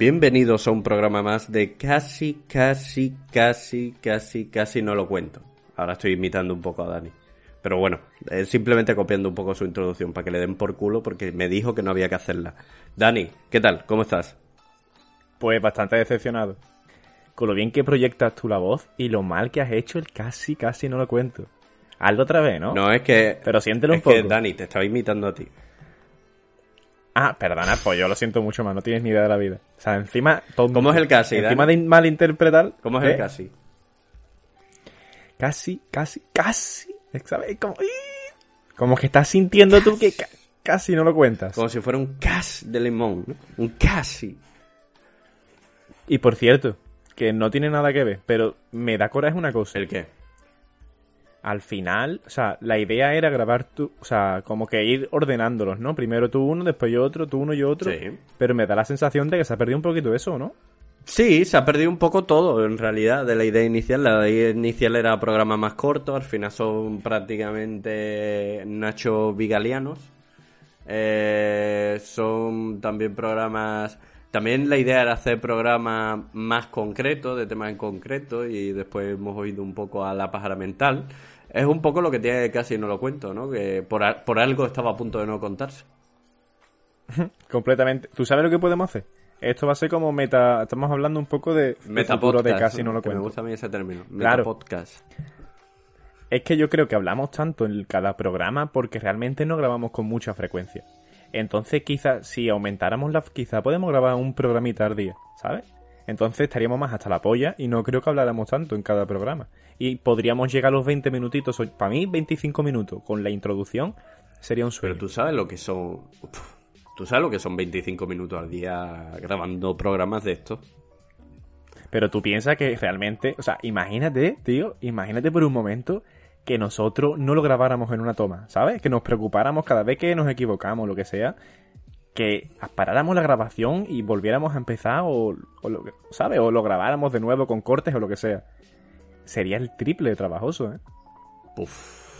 Bienvenidos a un programa más de casi, casi, casi, casi, casi no lo cuento. Ahora estoy imitando un poco a Dani. Pero bueno, eh, simplemente copiando un poco su introducción para que le den por culo porque me dijo que no había que hacerla. Dani, ¿qué tal? ¿Cómo estás? Pues bastante decepcionado. Con lo bien que proyectas tú la voz y lo mal que has hecho el casi, casi no lo cuento. Hazlo otra vez, ¿no? No, es que... Pero siéntelo es un poco. que, Dani, te estaba imitando a ti. Ah, perdona, pues yo lo siento mucho más, no tienes ni idea de la vida. O sea, encima... Todo, ¿Cómo es el casi, Encima Dani? de malinterpretar... ¿Cómo es ¿eh? el casi? Casi, casi, casi... ¿Sabes? Como, como que estás sintiendo tú que ca- casi no lo cuentas. Como si fuera un cas de limón, ¿no? Un casi. Y por cierto, que no tiene nada que ver, pero me da coraje una cosa. ¿El qué? Al final, o sea, la idea era grabar tú, o sea, como que ir ordenándolos, ¿no? Primero tú uno, después yo otro, tú uno y otro. Sí. Pero me da la sensación de que se ha perdido un poquito eso, ¿no? Sí, se ha perdido un poco todo, en realidad, de la idea inicial. La idea inicial era programa más corto, al final son prácticamente Nacho Vigalianos. Eh, son también programas... También la idea era hacer programas más concretos, de temas en concreto, y después hemos oído un poco a la pájara mental. Es un poco lo que tiene casi no lo cuento, ¿no? Que por, a- por algo estaba a punto de no contarse. Completamente. ¿Tú sabes lo que podemos hacer? Esto va a ser como meta... Estamos hablando un poco de, de Meta futuro de casi no lo que me cuento. gusta a mí ese término. Meta Claro. podcast. Es que yo creo que hablamos tanto en cada programa porque realmente no grabamos con mucha frecuencia. Entonces quizás si aumentáramos la... Quizá podemos grabar un programita al día, ¿sabes? Entonces estaríamos más hasta la polla y no creo que habláramos tanto en cada programa. Y podríamos llegar a los 20 minutitos, para mí 25 minutos con la introducción sería un sueño. Pero tú sabes lo que son. Tú sabes lo que son 25 minutos al día grabando programas de estos. Pero tú piensas que realmente, o sea, imagínate, tío, imagínate por un momento que nosotros no lo grabáramos en una toma, ¿sabes? Que nos preocupáramos cada vez que nos equivocamos, lo que sea, que paráramos la grabación y volviéramos a empezar o, o lo, ¿sabes? O lo grabáramos de nuevo con cortes o lo que sea. Sería el triple de trabajoso, ¿eh? Uf.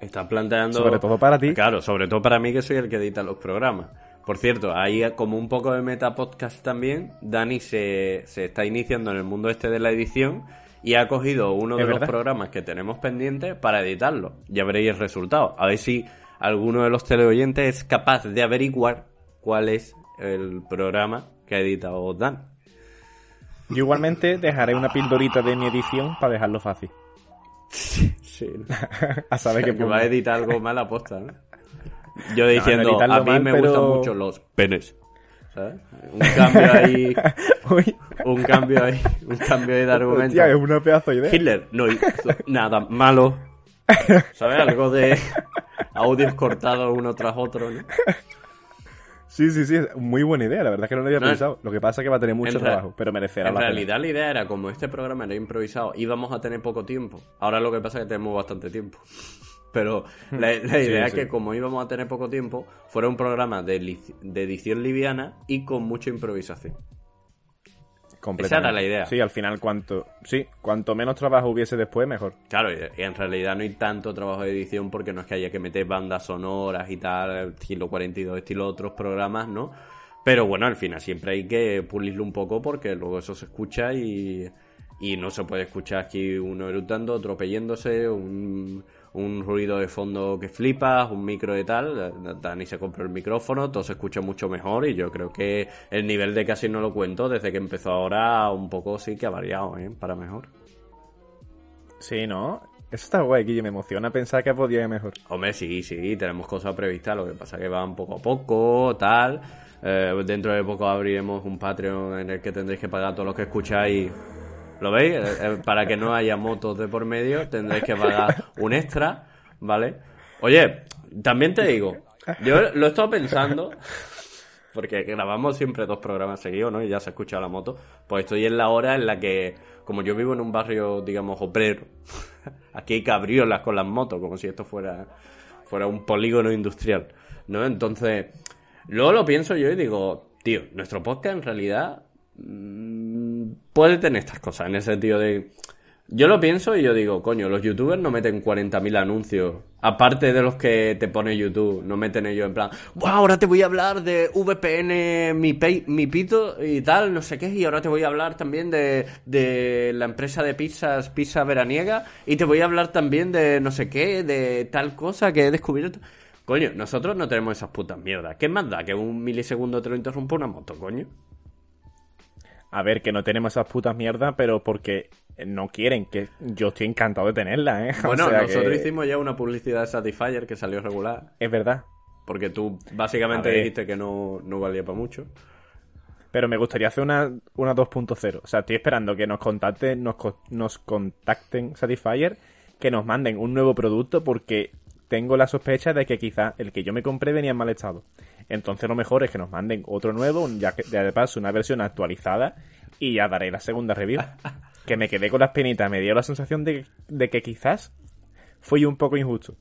Estás planteando. Sobre todo para ti. Claro, sobre todo para mí que soy el que edita los programas. Por cierto, ahí como un poco de meta podcast también, Dani se, se está iniciando en el mundo este de la edición y ha cogido uno de los verdad. programas que tenemos pendientes para editarlo. Ya veréis el resultado. A ver si alguno de los teleoyentes es capaz de averiguar cuál es el programa que ha editado Dan. Yo igualmente dejaré una pildorita de mi edición para dejarlo fácil. Sí. a saber que que va a editar algo mal aposta, ¿no? Yo diciendo, a mí mal, me pero- gustan mucho los penes. ¿Sabes? Un cambio ahí, Uy, un cambio ahí, un cambio ahí de argumento. hostia, es una pedazo de idea. Hitler no hizo nada malo. ¿Sabes? Algo de audios cortados uno tras otro, ¿no? Sí, sí, sí, muy buena idea, la verdad es que no lo había No, pensado. Lo que pasa es que va a tener mucho trabajo, pero merecerá En la pena. realidad la idea era, como este programa era improvisado, íbamos a tener poco tiempo. Ahora lo que pasa es que tenemos bastante tiempo. Pero la, la idea es sí. que como íbamos a tener poco tiempo, fuera un programa de, de edición liviana y con mucha improvisación. Esa era la idea. Sí, al final, cuanto, sí, cuanto menos trabajo hubiese después, mejor. Claro, y en realidad no hay tanto trabajo de edición porque no es que haya que meter bandas sonoras y tal, estilo 42, estilo otros programas, ¿no? Pero bueno, al final siempre hay que pulirlo un poco porque luego eso se escucha y, y no se puede escuchar aquí uno eructando, otro peyéndose, un, un ruido de fondo que flipas, un micro de tal. Dani se compró el micrófono, todo se escucha mucho mejor y yo creo que el nivel de casi no lo cuento desde que empezó ahora un poco sí que ha variado, ¿eh? Para mejor. Sí, ¿no? Eso está guay, Guille, me emociona pensar que podía ir mejor. Hombre, sí, sí, tenemos cosas previstas, lo que pasa que van poco a poco, tal. Eh, dentro de poco abriremos un Patreon en el que tendréis que pagar todos los que escucháis. ¿Lo veis? Eh, eh, para que no haya motos de por medio, tendréis que pagar un extra, ¿vale? Oye, también te digo, yo lo he estado pensando porque grabamos siempre dos programas seguidos, ¿no? Y ya se ha escuchado la moto. Pues estoy en la hora en la que, como yo vivo en un barrio, digamos, obrero, aquí hay cabriolas con las motos, como si esto fuera, fuera un polígono industrial, ¿no? Entonces, luego lo pienso yo y digo, tío, nuestro podcast en realidad mm, puede tener estas cosas, en el sentido de yo lo pienso y yo digo, coño, los youtubers no meten 40.000 anuncios. Aparte de los que te pone YouTube, no meten ellos en plan, wow, ahora te voy a hablar de VPN, mi, mi pito y tal, no sé qué, y ahora te voy a hablar también de, de la empresa de pizzas, Pizza Veraniega, y te voy a hablar también de no sé qué, de tal cosa que he descubierto. Coño, nosotros no tenemos esas putas mierdas. ¿Qué más da que un milisegundo te lo interrumpa una moto, coño? A ver, que no tenemos esas putas mierdas, pero porque no quieren, que yo estoy encantado de tenerla, ¿eh? Bueno, nosotros hicimos ya una publicidad de Satisfyer que salió regular. Es verdad. Porque tú básicamente dijiste que no, valía para mucho. Pero me gustaría hacer una, una 2.0. O sea, estoy esperando que nos contacten, nos, nos contacten Satisfyer, que nos manden un nuevo producto, porque tengo la sospecha de que quizá el que yo me compré venía en mal estado. Entonces lo mejor es que nos manden otro nuevo, ya que de paso una versión actualizada, y ya daré la segunda review. que me quedé con las penitas, me dio la sensación de, que quizás fui un poco injusto.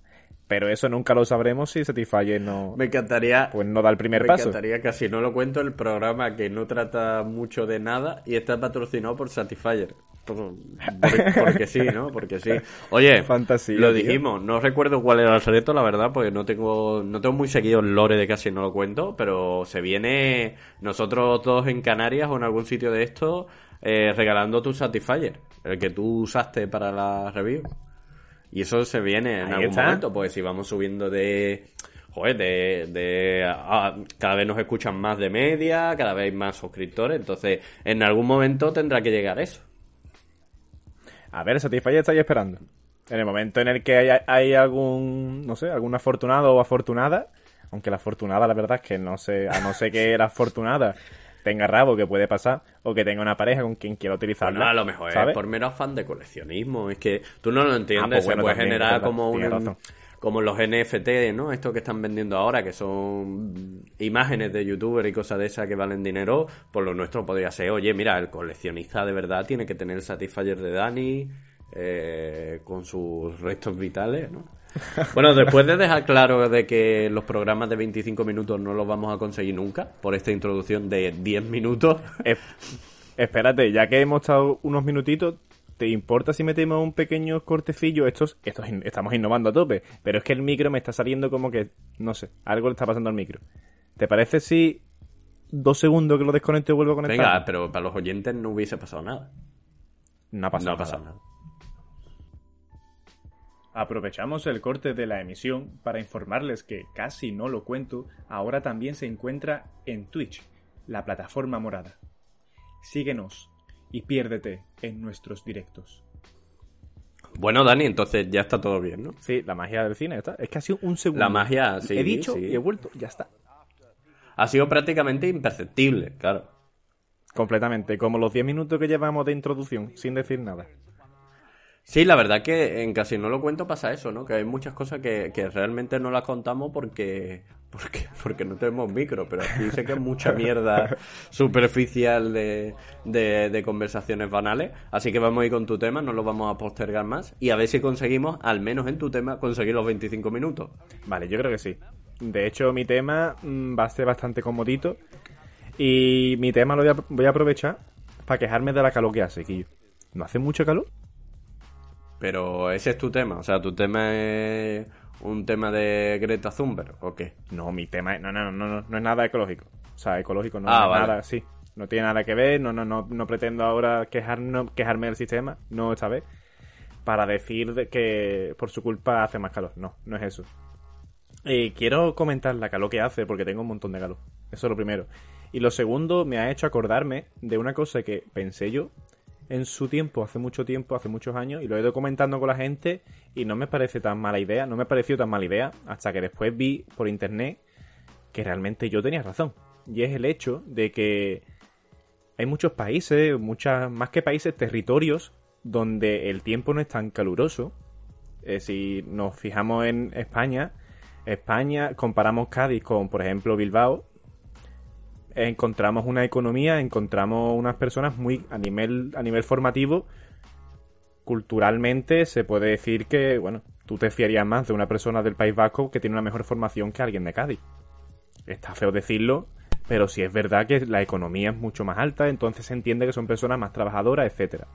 Pero eso nunca lo sabremos si Satisfyer no. Me encantaría. Pues no da el primer paso. Me encantaría casi no lo cuento el programa que no trata mucho de nada y está patrocinado por Satisfyer. porque sí, ¿no? Porque sí. Oye, Fantasía, lo dijimos, no recuerdo cuál era el reto, la verdad, porque no tengo, no tengo muy seguido el lore de casi no lo cuento, pero se viene nosotros dos en Canarias o en algún sitio de esto eh, regalando tu Satisfyer, el que tú usaste para la review. Y eso se viene en algún momento, pues si vamos subiendo de... Joder, de... de cada vez nos escuchan más de media, cada vez hay más suscriptores, entonces en algún momento tendrá que llegar eso. A ver, Satisfyer está ahí esperando. En el momento en el que hay, hay, algún, no sé, algún afortunado o afortunada, aunque la afortunada la verdad es que no sé, a no ser que la afortunada tenga rabo, que puede pasar, o que tenga una pareja con quien quiera. Pues no, a lo mejor es por mero afán de coleccionismo. Es que tú no lo entiendes, ah, pues se puede generar como un... Como los NFT, ¿no? Esto que están vendiendo ahora, que son imágenes de youtuber y cosas de esas que valen dinero, por lo nuestro podría ser, oye, mira, el coleccionista de verdad tiene que tener el Satisfyer de Dani, eh, con sus restos vitales, ¿no? Bueno, después de dejar claro de que los programas de 25 minutos no los vamos a conseguir nunca, por esta introducción de 10 minutos. espérate, ya que hemos estado unos minutitos, ¿te importa si metemos un pequeño cortecillo? Estos, estos estamos innovando a tope, pero es que el micro me está saliendo como que, no sé, algo le está pasando al micro. ¿Te parece si dos segundos que lo desconecto y vuelvo a conectar? Venga, pero para los oyentes no hubiese pasado nada. No ha pasado, no ha pasado nada. Aprovechamos el corte de la emisión para informarles que Casi no lo cuento ahora también se encuentra en Twitch, la plataforma morada. Síguenos y piérdete en nuestros directos. Bueno, Dani, entonces ya está todo bien, ¿no? Sí, la magia del cine está. Es que ha sido un segundo. La magia, sí. He dicho y he vuelto, ya está. Ha sido prácticamente imperceptible, claro. Completamente, como los 10 minutos que llevamos de introducción, sin decir nada. Sí, la verdad que en casi no lo cuento pasa eso, ¿no? Que hay muchas cosas que, realmente no las contamos porque, porque, porque no tenemos micro, pero aquí sé que es mucha mierda superficial de, de, conversaciones banales. Así que vamos a ir con tu tema, no lo vamos a postergar más y a ver si conseguimos, al menos en tu tema, conseguir los 25 minutos. Vale, yo creo que sí. De hecho, mi tema mm, va a ser bastante comodito y mi tema lo voy a, voy a aprovechar para quejarme de la calor que hace, aquí. ¿No hace mucho calor? Pero ese es tu tema, o sea, tu tema es un tema de Greta Thunberg, ¿o qué? No, mi tema es, no, no, no, no, no es nada ecológico. O sea, ecológico no ah, es nada, sí. No tiene nada que ver, no, no, no, no pretendo ahora quejar, quejarme del sistema, no esta vez, para decir que por su culpa hace más calor. No, no es eso. Y quiero comentar la calor que hace porque tengo un montón de calor. Eso es lo primero. Y lo segundo, me ha hecho acordarme de una cosa que pensé yo en su tiempo, hace mucho tiempo, hace muchos años, y lo he ido comentando con la gente y no me parece tan mala idea, no me pareció tan mala idea, hasta que después vi por internet que realmente yo tenía razón. Y es el hecho de que hay muchos países, muchas, más que países, territorios, donde el tiempo no es tan caluroso. Eh, si nos fijamos en España, España, comparamos Cádiz con, por ejemplo, Bilbao, encontramos una economía, encontramos unas personas muy a nivel, a nivel formativo, culturalmente se puede decir que, bueno, tú te fiarías más de una persona del País Vasco que tiene una mejor formación que alguien de Cádiz. Está feo decirlo, pero sí es verdad que la economía es mucho más alta, entonces se entiende que son personas más trabajadoras, etcétera.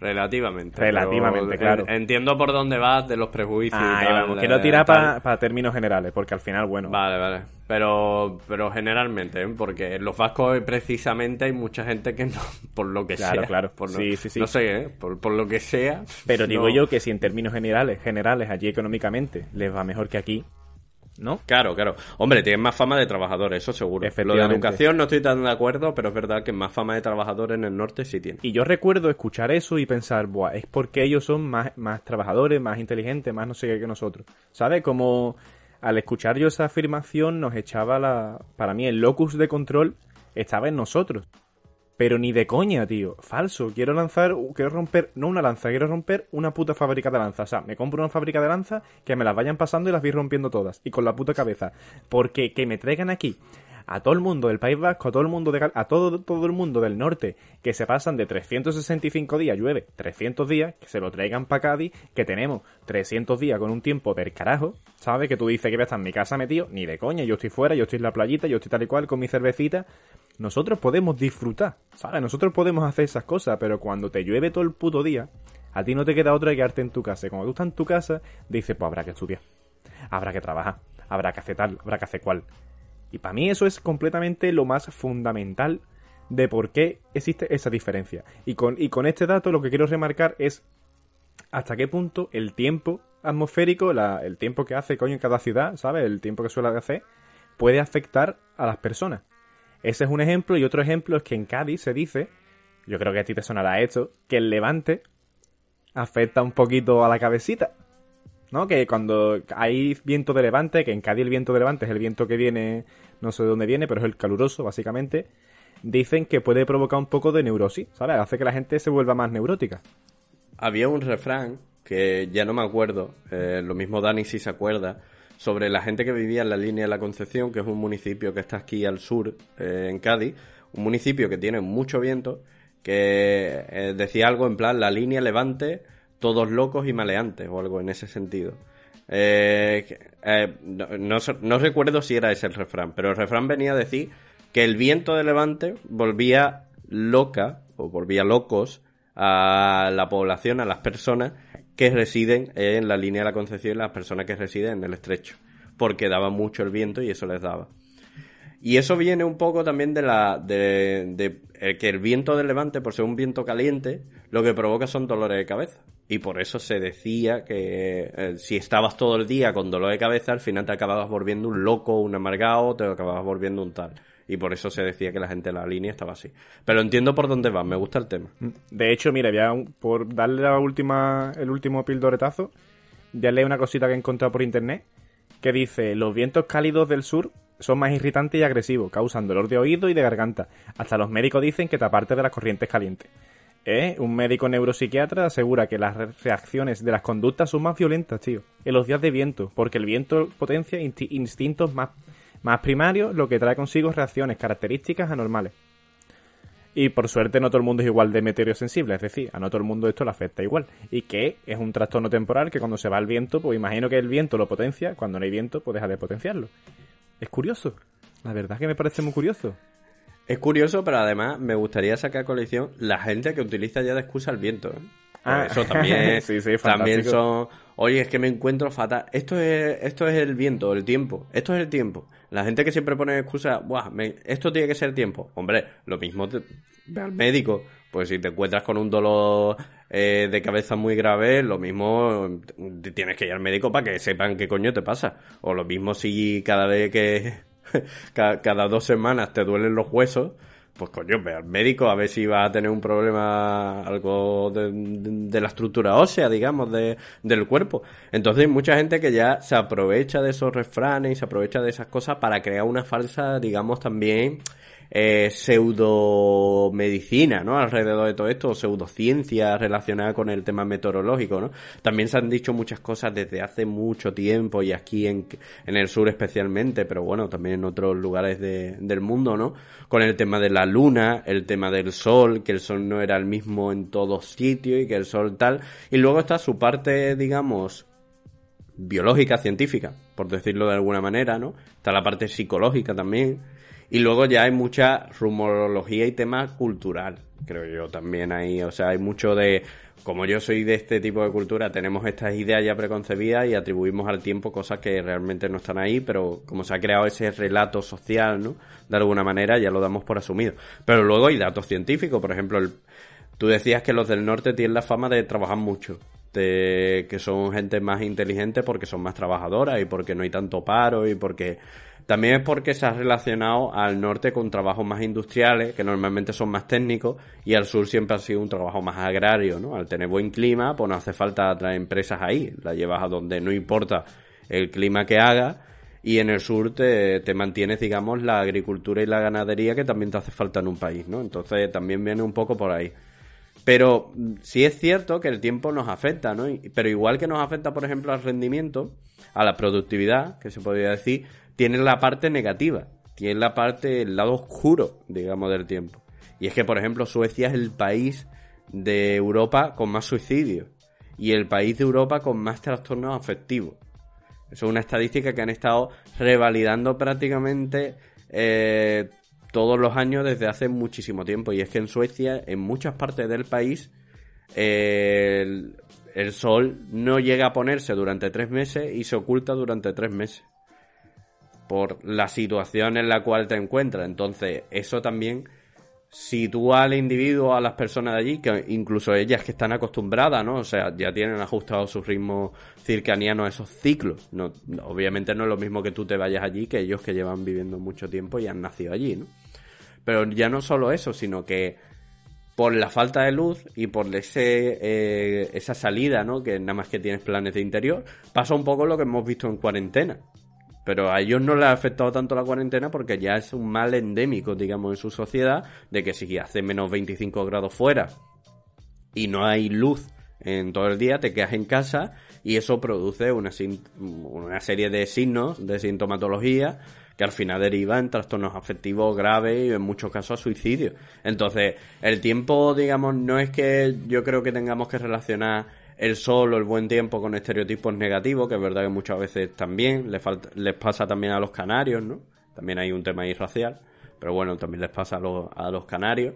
Relativamente. Relativamente, claro. Entiendo por dónde vas de los prejuicios. Ah, y tal, vamos. Quiero tirar tal. para términos generales, porque al final, bueno, Vale, vale. Pero, pero generalmente, ¿eh? porque en los vascos precisamente hay mucha gente que no, por lo que Claro, sea. claro. por no, Sí, sí, sí. No sé, ¿eh? por, por lo que sea. pero digo yo que si en términos generales, generales, allí económicamente les va mejor que aquí, ¿no? Claro, claro. Hombre, tienen más fama de trabajadores, eso seguro. Lo de educación no estoy tan de acuerdo, pero es verdad que más fama de trabajadores en el norte sí tienen. Y yo recuerdo escuchar eso y pensar, Buah, es porque ellos son más, más trabajadores, más inteligentes, más no sé qué que nosotros. ¿Sabes? Como al escuchar yo esa afirmación nos echaba la... Para mí el locus de control estaba en nosotros. Pero ni de coña, tío. Falso. Quiero lanzar, quiero romper, no una lanza, quiero romper una puta fábrica de lanzas. O sea, me compro una fábrica de lanzas que me las vayan pasando y las voy rompiendo todas. Y con la puta cabeza. Porque que me traigan aquí a todo el mundo del País Vasco, a todo el mundo de a todo, todo el mundo del norte, que se pasan de 365 días, llueve 300 días, que se lo traigan para Cádiz, que tenemos 300 días con un tiempo del carajo, ¿sabes? Que tú dices que voy a estar en mi casa metido, ni de coña, yo estoy fuera, yo estoy en la playita, yo estoy tal y cual con mi cervecita. Nosotros podemos disfrutar, ¿sabes? Nosotros podemos hacer esas cosas, pero cuando te llueve todo el puto día, a ti no te queda otra que quedarte en tu casa. Y cuando tú estás en tu casa, dices, pues habrá que estudiar, habrá que trabajar, habrá que hacer tal, habrá que hacer cual. Y para mí eso es completamente lo más fundamental de por qué existe esa diferencia. Y con, y con este dato lo que quiero remarcar es hasta qué punto el tiempo atmosférico, la- el tiempo que hace coño en cada ciudad, ¿sabes? El tiempo que suele hacer, puede afectar a las personas. Ese es un ejemplo y otro ejemplo es que en Cádiz se dice, yo creo que a ti te sonará esto, que el levante afecta un poquito a la cabecita. ¿No? Que cuando hay viento de levante, que en Cádiz el viento de levante es el viento que viene, no sé de dónde viene, pero es el caluroso, básicamente, dicen que puede provocar un poco de neurosis, ¿sabes? Hace que la gente se vuelva más neurótica. Había un refrán que ya no me acuerdo, eh, lo mismo Dani si se acuerda, sobre la gente que vivía en la línea de la Concepción, que es un municipio que está aquí al sur, eh, en Cádiz, un municipio que tiene mucho viento, que eh, decía algo en plan la línea levante, todos locos y maleantes, o algo en ese sentido. Eh, eh, no, no no recuerdo si era ese el refrán, pero el refrán venía a decir que el viento de levante volvía loca, o volvía locos, a la población, a las personas que residen en la línea de la Concepción y las personas que residen en el estrecho, porque daba mucho el viento y eso les daba. Y eso viene un poco también de la de, de el que el viento del levante, por ser un viento caliente, lo que provoca son dolores de cabeza. Y por eso se decía que eh, si estabas todo el día con dolor de cabeza, al final te acababas volviendo un loco, un amargado, te acababas volviendo un tal. Y por eso se decía que la gente de la línea estaba así. Pero entiendo por dónde va, me gusta el tema. De hecho, mira, voy a un- por darle la última, el último pildoretazo, ya leí una cosita que he encontrado por internet que dice, los vientos cálidos del sur son más irritantes y agresivos, causan dolor de oído y de garganta. Hasta los médicos dicen que te apartes de las corrientes calientes. ¿Eh? Un médico neuropsiquiatra asegura que las re- reacciones de las conductas son más violentas, tío, en los días de viento, porque el viento potencia insti- instintos más, más primarios, lo que trae consigo reacciones características anormales. Y por suerte no todo el mundo es igual de meteorosensible, es decir, a no todo el mundo esto le afecta igual. Y que es un trastorno temporal que cuando se va el viento, pues imagino que el viento lo potencia, cuando no hay viento, pues deja de potenciarlo. Es curioso. La verdad que me parece muy curioso. Es curioso, pero además me gustaría sacar colección la gente que utiliza ya de excusa el viento. ¿eh? Ah. Eso también, Sí, sí, también son... Oye, es que me encuentro fatal. Esto es, esto es el viento, el tiempo. Esto es el tiempo. La gente que siempre pone excusa, Buah, me- esto tiene que ser tiempo. Hombre, lo mismo te, ve al médico. Pues si te encuentras con un dolor eh, de cabeza muy grave, lo mismo tienes que ir al médico para que sepan qué coño te pasa. O lo mismo si cada vez que ca- cada dos semanas te duelen los huesos, pues coño, ve al médico a ver si vas a tener un problema, algo de la estructura ósea, digamos, de, del cuerpo. Entonces hay mucha gente que ya se aprovecha de esos refranes y se aprovecha de esas cosas para crear una falsa, digamos, también eh, pseudomedicina, ¿no? Alrededor de todo esto, pseudociencia relacionada con el tema meteorológico, ¿no? También se han dicho muchas cosas desde hace mucho tiempo y aquí en, en el sur especialmente, pero bueno, también en otros lugares de, del mundo, ¿no? Con el tema de la luna, el tema del sol, que el sol no era el mismo en todos sitios y que el sol tal. Y luego está su parte, digamos, biológica, científica, por decirlo de alguna manera, ¿no? Está la parte psicológica también y luego ya hay mucha rumorología y tema cultural, creo yo también ahí. O sea, hay mucho de. Como yo soy de este tipo de cultura, tenemos estas ideas ya preconcebidas y atribuimos al tiempo cosas que realmente no están ahí, pero como se ha creado ese relato social, ¿no? De alguna manera ya lo damos por asumido. Pero luego hay datos científicos, por ejemplo, el, tú decías que los del norte tienen la fama de trabajar mucho, de que son gente más inteligente porque son más trabajadoras y porque no hay tanto paro y porque también es porque se ha relacionado al norte con trabajos más industriales, que normalmente son más técnicos, y al sur siempre ha sido un trabajo más agrario, ¿no? Al tener buen clima, pues no hace falta traer empresas ahí, la llevas a donde no importa el clima que haga, y en el sur te, te mantienes, digamos, la agricultura y la ganadería que también te hace falta en un país, ¿no? Entonces también viene un poco por ahí. Pero sí es cierto que el tiempo nos afecta, ¿no? Pero igual que nos afecta, por ejemplo, al rendimiento, a la productividad, que se podría decir, tiene la parte negativa, tiene la parte, el lado oscuro, digamos, del tiempo. Y es que, por ejemplo, Suecia es el país de Europa con más suicidios y el país de Europa con más trastornos afectivos. Eso es una estadística que han estado revalidando prácticamente eh, todos los años desde hace muchísimo tiempo. Y es que en Suecia, en muchas partes del país, el, el sol no llega a ponerse durante tres meses y se oculta durante tres meses por la situación en la cual te encuentras. Entonces, eso también sitúa al individuo, a las personas de allí, que incluso ellas que están acostumbradas, ¿no? O sea, ya tienen ajustado su ritmo circaniano a esos ciclos. No, obviamente no es lo mismo que tú te vayas allí que ellos que llevan viviendo mucho tiempo y han nacido allí, ¿no? Pero ya no solo eso, sino que por la falta de luz y por ese, eh, esa salida, ¿no? Que nada más que tienes planes de interior, pasa un poco lo que hemos visto en cuarentena. Pero a ellos no les ha afectado tanto la cuarentena porque ya es un mal endémico, digamos, en su sociedad, de que si hace menos 25 grados fuera y no hay luz en todo el día, te quedas en casa y eso produce una, una serie de signos de sintomatología que al final deriva en trastornos afectivos graves y en muchos casos suicidio. Entonces, el tiempo, digamos, no es que yo creo que tengamos que relacionar el sol o el buen tiempo con estereotipos negativos, que es verdad que muchas veces también les, falta, les pasa también a los canarios, ¿no? También hay un tema ahí racial, pero bueno, también les pasa a los, a los canarios.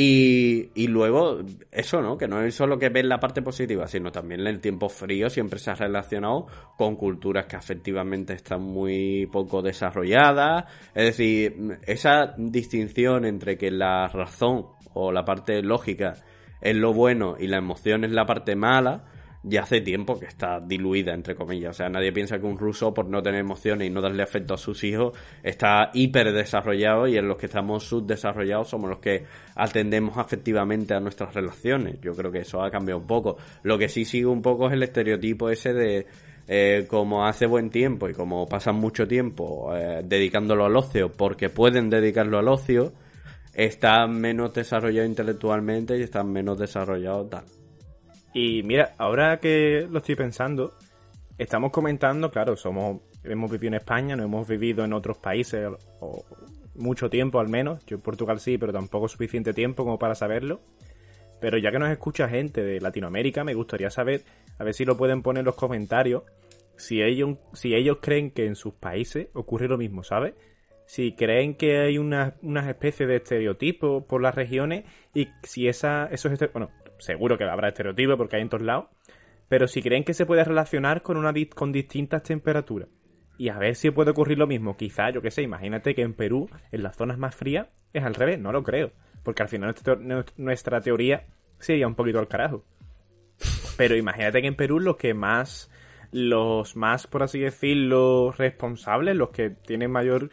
Y, y, luego, eso, ¿no? Que no es solo que ven la parte positiva, sino también el tiempo frío siempre se ha relacionado con culturas que afectivamente están muy poco desarrolladas. Es decir, esa distinción entre que la razón o la parte lógica es lo bueno y la emoción es la parte mala, ya hace tiempo que está diluida, entre comillas. O sea, nadie piensa que un ruso, por no tener emociones y no darle afecto a sus hijos, está hiper desarrollado y en los que estamos subdesarrollados somos los que atendemos afectivamente a nuestras relaciones. Yo creo que eso ha cambiado un poco. Lo que sí sigue un poco es el estereotipo ese de eh, como hace buen tiempo y como pasan mucho tiempo eh, dedicándolo al ocio porque pueden dedicarlo al ocio, están menos desarrollados intelectualmente y están menos desarrollados tal. Y mira, ahora que lo estoy pensando, estamos comentando, claro, somos hemos vivido en España, no hemos vivido en otros países o mucho tiempo al menos. Yo en Portugal sí, pero tampoco suficiente tiempo como para saberlo. Pero ya que nos escucha gente de Latinoamérica, me gustaría saber, a ver si lo pueden poner en los comentarios, si ellos, si ellos creen que en sus países ocurre lo mismo, ¿sabes? Si creen que hay una, unas especies de estereotipos por las regiones y si esa, esos bueno, seguro que habrá estereotipos porque hay en todos lados, pero si creen que se puede relacionar con, una, con distintas temperaturas. Y a ver si puede ocurrir lo mismo. Quizá, yo qué sé, imagínate que en Perú, en las zonas más frías, es al revés, no lo creo. Porque al final nuestra teoría sería un poquito al carajo. Pero imagínate que en Perú los que más, los más, por así decirlo, responsables, los que tienen mayor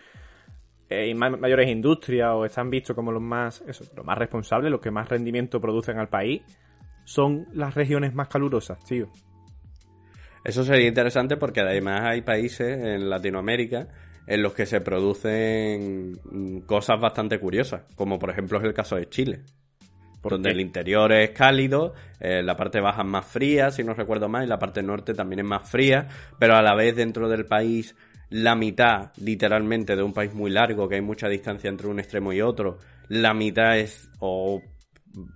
eh, mayores industrias o están vistos como los más, eso, los más responsables, los que más rendimiento producen al país, son las regiones más calurosas, tío. Eso sería interesante porque además hay países en Latinoamérica en los que se producen mm, cosas bastante curiosas, como por ejemplo es el caso de Chile, donde el interior es cálido, eh, la parte baja es más fría, si no recuerdo mal, y la parte norte también es más fría, pero a la vez dentro del país la mitad, literalmente, de un país muy largo, que hay mucha distancia entre un extremo y otro, la mitad es, o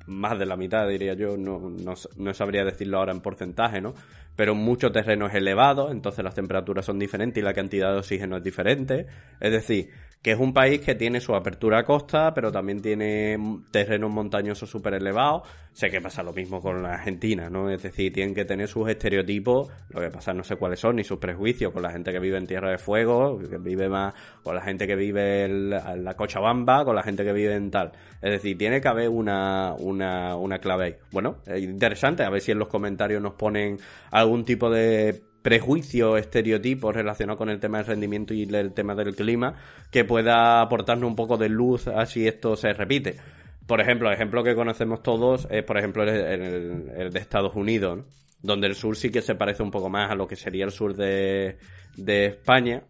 más de la mitad, diría yo, no, no, no, sabría decirlo ahora en porcentaje, ¿no? Pero mucho terreno es elevado, entonces las temperaturas son diferentes y la cantidad de oxígeno es diferente. Es decir, que es un país que tiene su apertura a costa, pero también tiene terrenos montañosos súper elevados. Sé que pasa lo mismo con la Argentina, ¿no? Es decir, tienen que tener sus estereotipos, lo que pasa no sé cuáles son, ni sus prejuicios con la gente que vive en Tierra de Fuego, que vive más, con la gente que vive en la, Cochabamba, con la gente que vive en tal. Es decir, tiene que haber una, una, una clave ahí. Bueno, es interesante, a ver si en los comentarios nos ponen algún tipo de prejuicios, estereotipos relacionados con el tema del rendimiento y el tema del clima que pueda aportarnos un poco de luz así esto se repite. Por ejemplo, el ejemplo que conocemos todos es, por ejemplo, el, de Estados Unidos, donde el sur sí que se parece un poco más a lo que sería el sur de, de España.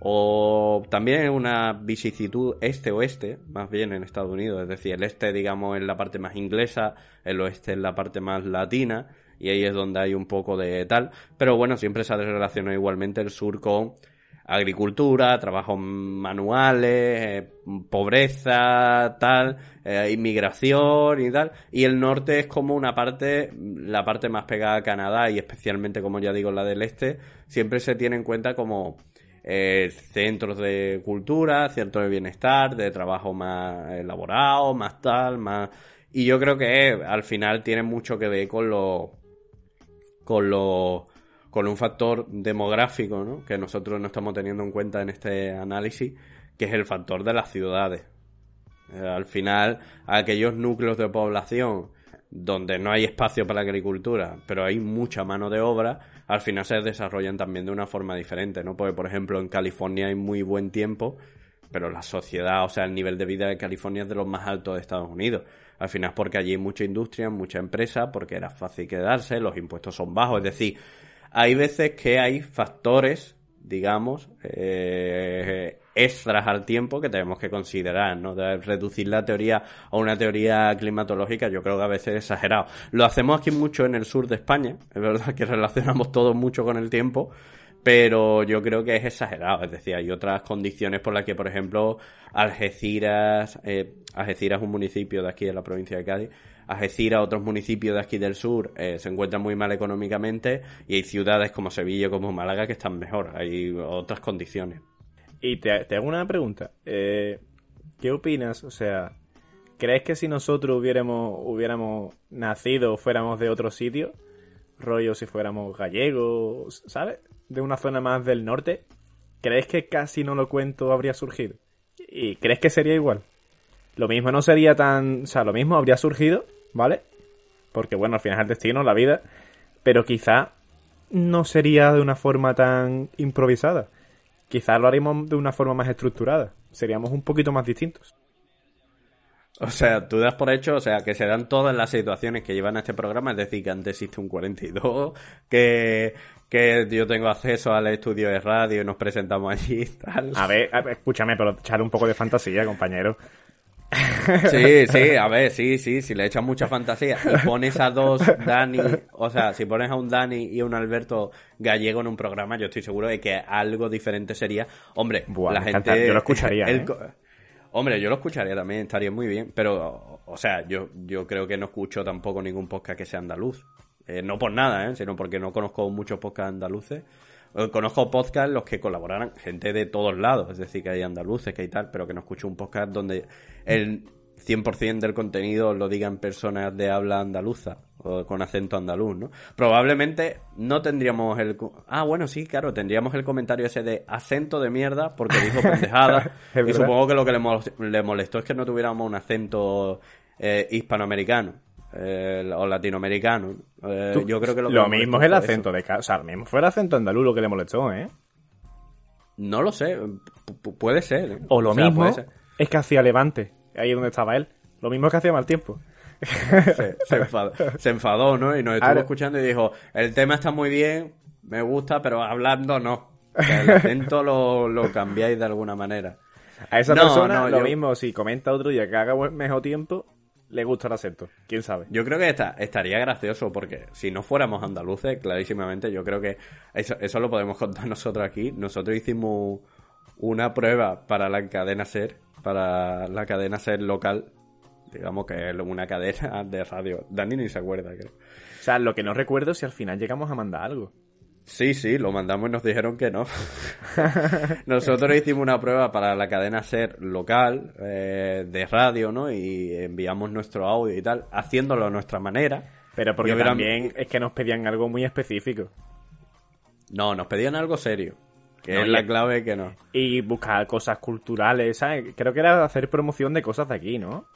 O también una vicisitud este-oeste, más bien en Estados Unidos. Es decir, el este, digamos, es la parte más inglesa, el oeste es la parte más latina y ahí es donde hay un poco de tal. Pero bueno, siempre se ha relacionado igualmente el sur con agricultura, trabajos manuales, eh, pobreza, tal, eh, inmigración y tal. Y el norte es como una parte, la parte más pegada a Canadá y especialmente, como ya digo, la del este, siempre se tiene en cuenta como eh, centros de cultura, centros de bienestar, de trabajo más elaborado, más tal, más... Y yo creo que al final tiene mucho que ver con lo con, lo, con un factor demográfico ¿no? que nosotros no estamos teniendo en cuenta en este análisis, que es el factor de las ciudades. Eh, al final, aquellos núcleos de población donde no hay espacio para la agricultura, pero hay mucha mano de obra, al final se desarrollan también de una forma diferente, ¿no? Porque, por ejemplo, en California hay muy buen tiempo, pero la sociedad, o sea, el nivel de vida de California es de los más altos de Estados Unidos. Al final es porque allí hay mucha industria, mucha empresa, porque era fácil quedarse, los impuestos son bajos. Es decir, hay veces que hay factores, digamos, eh, extras al tiempo que tenemos que considerar, ¿no? De reducir la teoría a una teoría climatológica, yo creo que a veces es exagerado. Lo hacemos aquí mucho en el sur de España, es verdad que relacionamos todo mucho con el tiempo, pero yo creo que es exagerado. Es decir, hay otras condiciones por las que, por ejemplo, Algeciras, eh, Algeciras es un municipio de aquí de la provincia de Cádiz, Algeciras, otros municipios de aquí del sur, eh, se encuentran muy mal económicamente y hay ciudades como Sevilla, como Málaga que están mejor. Hay otras condiciones. Y te, hago una pregunta. Eh, ¿Qué opinas? O sea, ¿crees que si nosotros hubiéramos, hubiéramos nacido o fuéramos de otro sitio, rollo si fuéramos gallegos, ¿sabes? de una zona más del norte, ¿crees que casi no lo cuento habría surgido? ¿Y crees que sería igual? Lo mismo no sería tan... O sea, lo mismo habría surgido, ¿vale? Porque bueno, al final es el destino, la vida. Pero quizá no sería de una forma tan improvisada. Quizá lo haríamos de una forma más estructurada. Seríamos un poquito más distintos. O sea, tú das por hecho, o sea, que se dan todas las situaciones que llevan a este programa, es decir, que antes existe un 42, que, que yo tengo acceso al estudio de radio y nos presentamos allí y tal. A ver, escúchame, pero echarle un poco de fantasía, compañero. Sí, sí, a ver, sí, sí, si le echas mucha fantasía y pones a dos Dani, o sea, si pones a un Dani y a un Alberto gallego en un programa, yo estoy seguro de que algo diferente sería. Hombre, la gente. Yo lo escucharía. ¿eh? Hombre, yo lo escucharía también, estaría muy bien, pero, o sea, yo, yo creo que no escucho tampoco ningún podcast que sea andaluz. Eh, no por nada, ¿eh? sino porque no conozco muchos podcasts andaluces. Eh, conozco podcasts los que colaboraran gente de todos lados, es decir, que hay andaluces, que hay tal, pero que no escucho un podcast donde el 100% del contenido lo digan personas de habla andaluza con acento andaluz, ¿no? Probablemente no tendríamos el... Ah, bueno, sí, claro, tendríamos el comentario ese de acento de mierda porque dijo pendejada y supongo que lo que le molestó es que no tuviéramos un acento eh, hispanoamericano. Eh, o latinoamericano. Eh, yo creo que lo, lo mismo es el acento de O sea, lo mismo fue el acento andaluz lo que le molestó, ¿eh? No lo sé. puede ser. O lo mismo es que hacía Levante ahí donde estaba él. Lo mismo que hacía mal tiempo. Se, enfadó, ¿no? Y nos estuvo escuchando y dijo, el tema está muy bien, me gusta, pero hablando no. El acento lo, lo cambiáis de alguna manera. A esa No, persona, no, lo yo- mismo, si comenta otro día que haga mejor tiempo, le gusta el acento. ¿Quién sabe? Yo creo que esta- estaría gracioso porque si no fuéramos andaluces, clarísimamente, yo creo que eso, eso lo podemos contar nosotros aquí. Nosotros hicimos una prueba para la cadena SER, para la cadena SER local, digamos que es una cadena de radio. Dani ni se acuerda, creo. O sea, lo que no recuerdo es si al final llegamos a mandar algo. Sí, sí, lo mandamos y nos dijeron que no. Nosotros hicimos una prueba para la cadena SER local eh, de radio, ¿no? Y enviamos nuestro audio y tal, haciéndolo a nuestra manera. Pero porque también es que nos pedían algo muy específico. No, nos pedían algo serio. Que No, es la clave que no. Y buscar cosas culturales, ¿sabes? Creo que era hacer promoción de cosas de aquí, ¿no?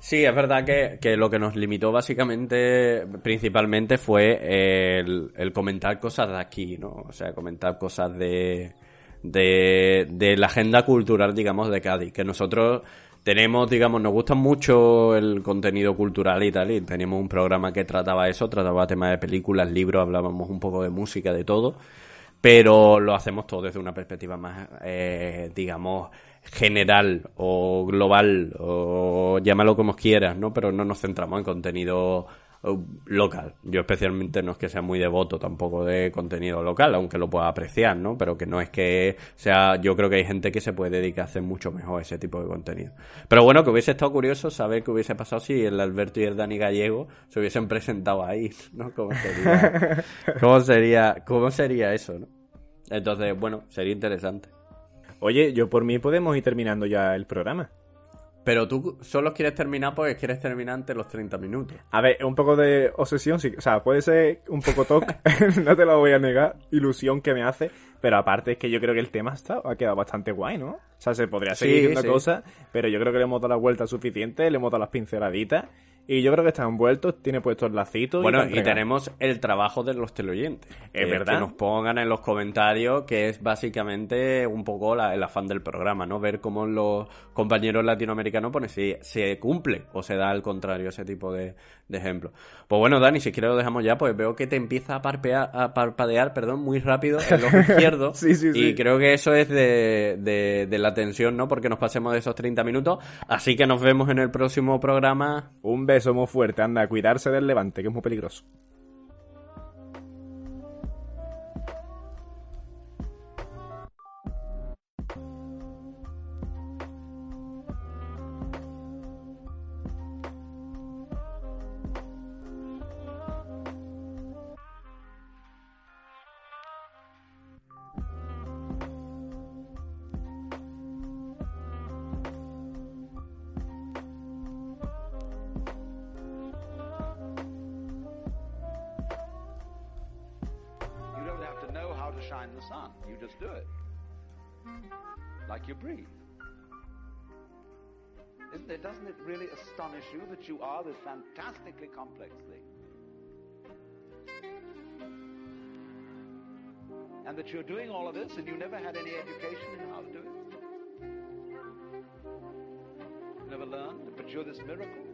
Sí, es verdad que, que lo que nos limitó básicamente, principalmente, fue el, comentar cosas de aquí, ¿no? O sea, comentar cosas de, de, de la agenda cultural, digamos, de Cádiz. Que nosotros tenemos, digamos, nos gusta mucho el contenido cultural y tal, y teníamos un programa que trataba eso, trataba temas de películas, libros, hablábamos un poco de música, de todo pero lo hacemos todo desde una perspectiva más, eh, digamos, general o global, o llámalo como quieras, ¿no? Pero no nos centramos en contenido eh, local. Yo especialmente no es que sea muy devoto tampoco de contenido local, aunque lo pueda apreciar, ¿no? Pero que no es que sea, yo creo que hay gente que se puede dedicar a hacer mucho mejor ese tipo de contenido. Pero bueno, que hubiese estado curioso saber qué hubiese pasado si el Alberto y el Dani Gallego se hubiesen presentado ahí, ¿no? ¿Cómo sería, cómo sería, cómo sería eso, ¿no? Entonces, bueno, sería interesante. Oye, yo por mí podemos ir terminando ya el programa. Pero tú solo quieres terminar porque quieres terminar antes los 30 minutos. A ver, un poco de obsesión, sí. O sea, puede ser un poco toque, no te lo voy a negar, ilusión que me hace, pero aparte es que yo creo que el tema está, ha quedado bastante guay, ¿no? O sea, se podría seguir sí. cosas, pero yo creo que le hemos dado la vuelta suficiente, le hemos dado las pinceladitas, y yo creo que están envueltos, tiene puestos lacitos. Bueno, y tenemos el trabajo de los teleoyentes. Es verdad. Que nos pongan en los comentarios, que es básicamente un poco la- el afán del programa, ¿no? Ver cómo los compañeros latinoamericanos ponen si se cumple o se da al contrario ese tipo de, de ejemplos. Pues bueno, Dani, si quieres lo dejamos ya, pues veo que te empieza a, parpea- a parpadear perdón, muy rápido el ojo izquierdo. Sí, sí, sí. Y creo que eso es de, de, de la tensión, ¿no? Porque nos pasemos de esos 30 minutos. Así que nos vemos en el próximo programa. Un beso muy fuerte, anda, cuidarse del levante, que es muy peligroso. Just do it. Like you breathe. Isn't it, doesn't it really astonish you that you are this fantastically complex thing? And that you're doing all of this and you never had any education in how to do it? Never learned, but you're this miracle?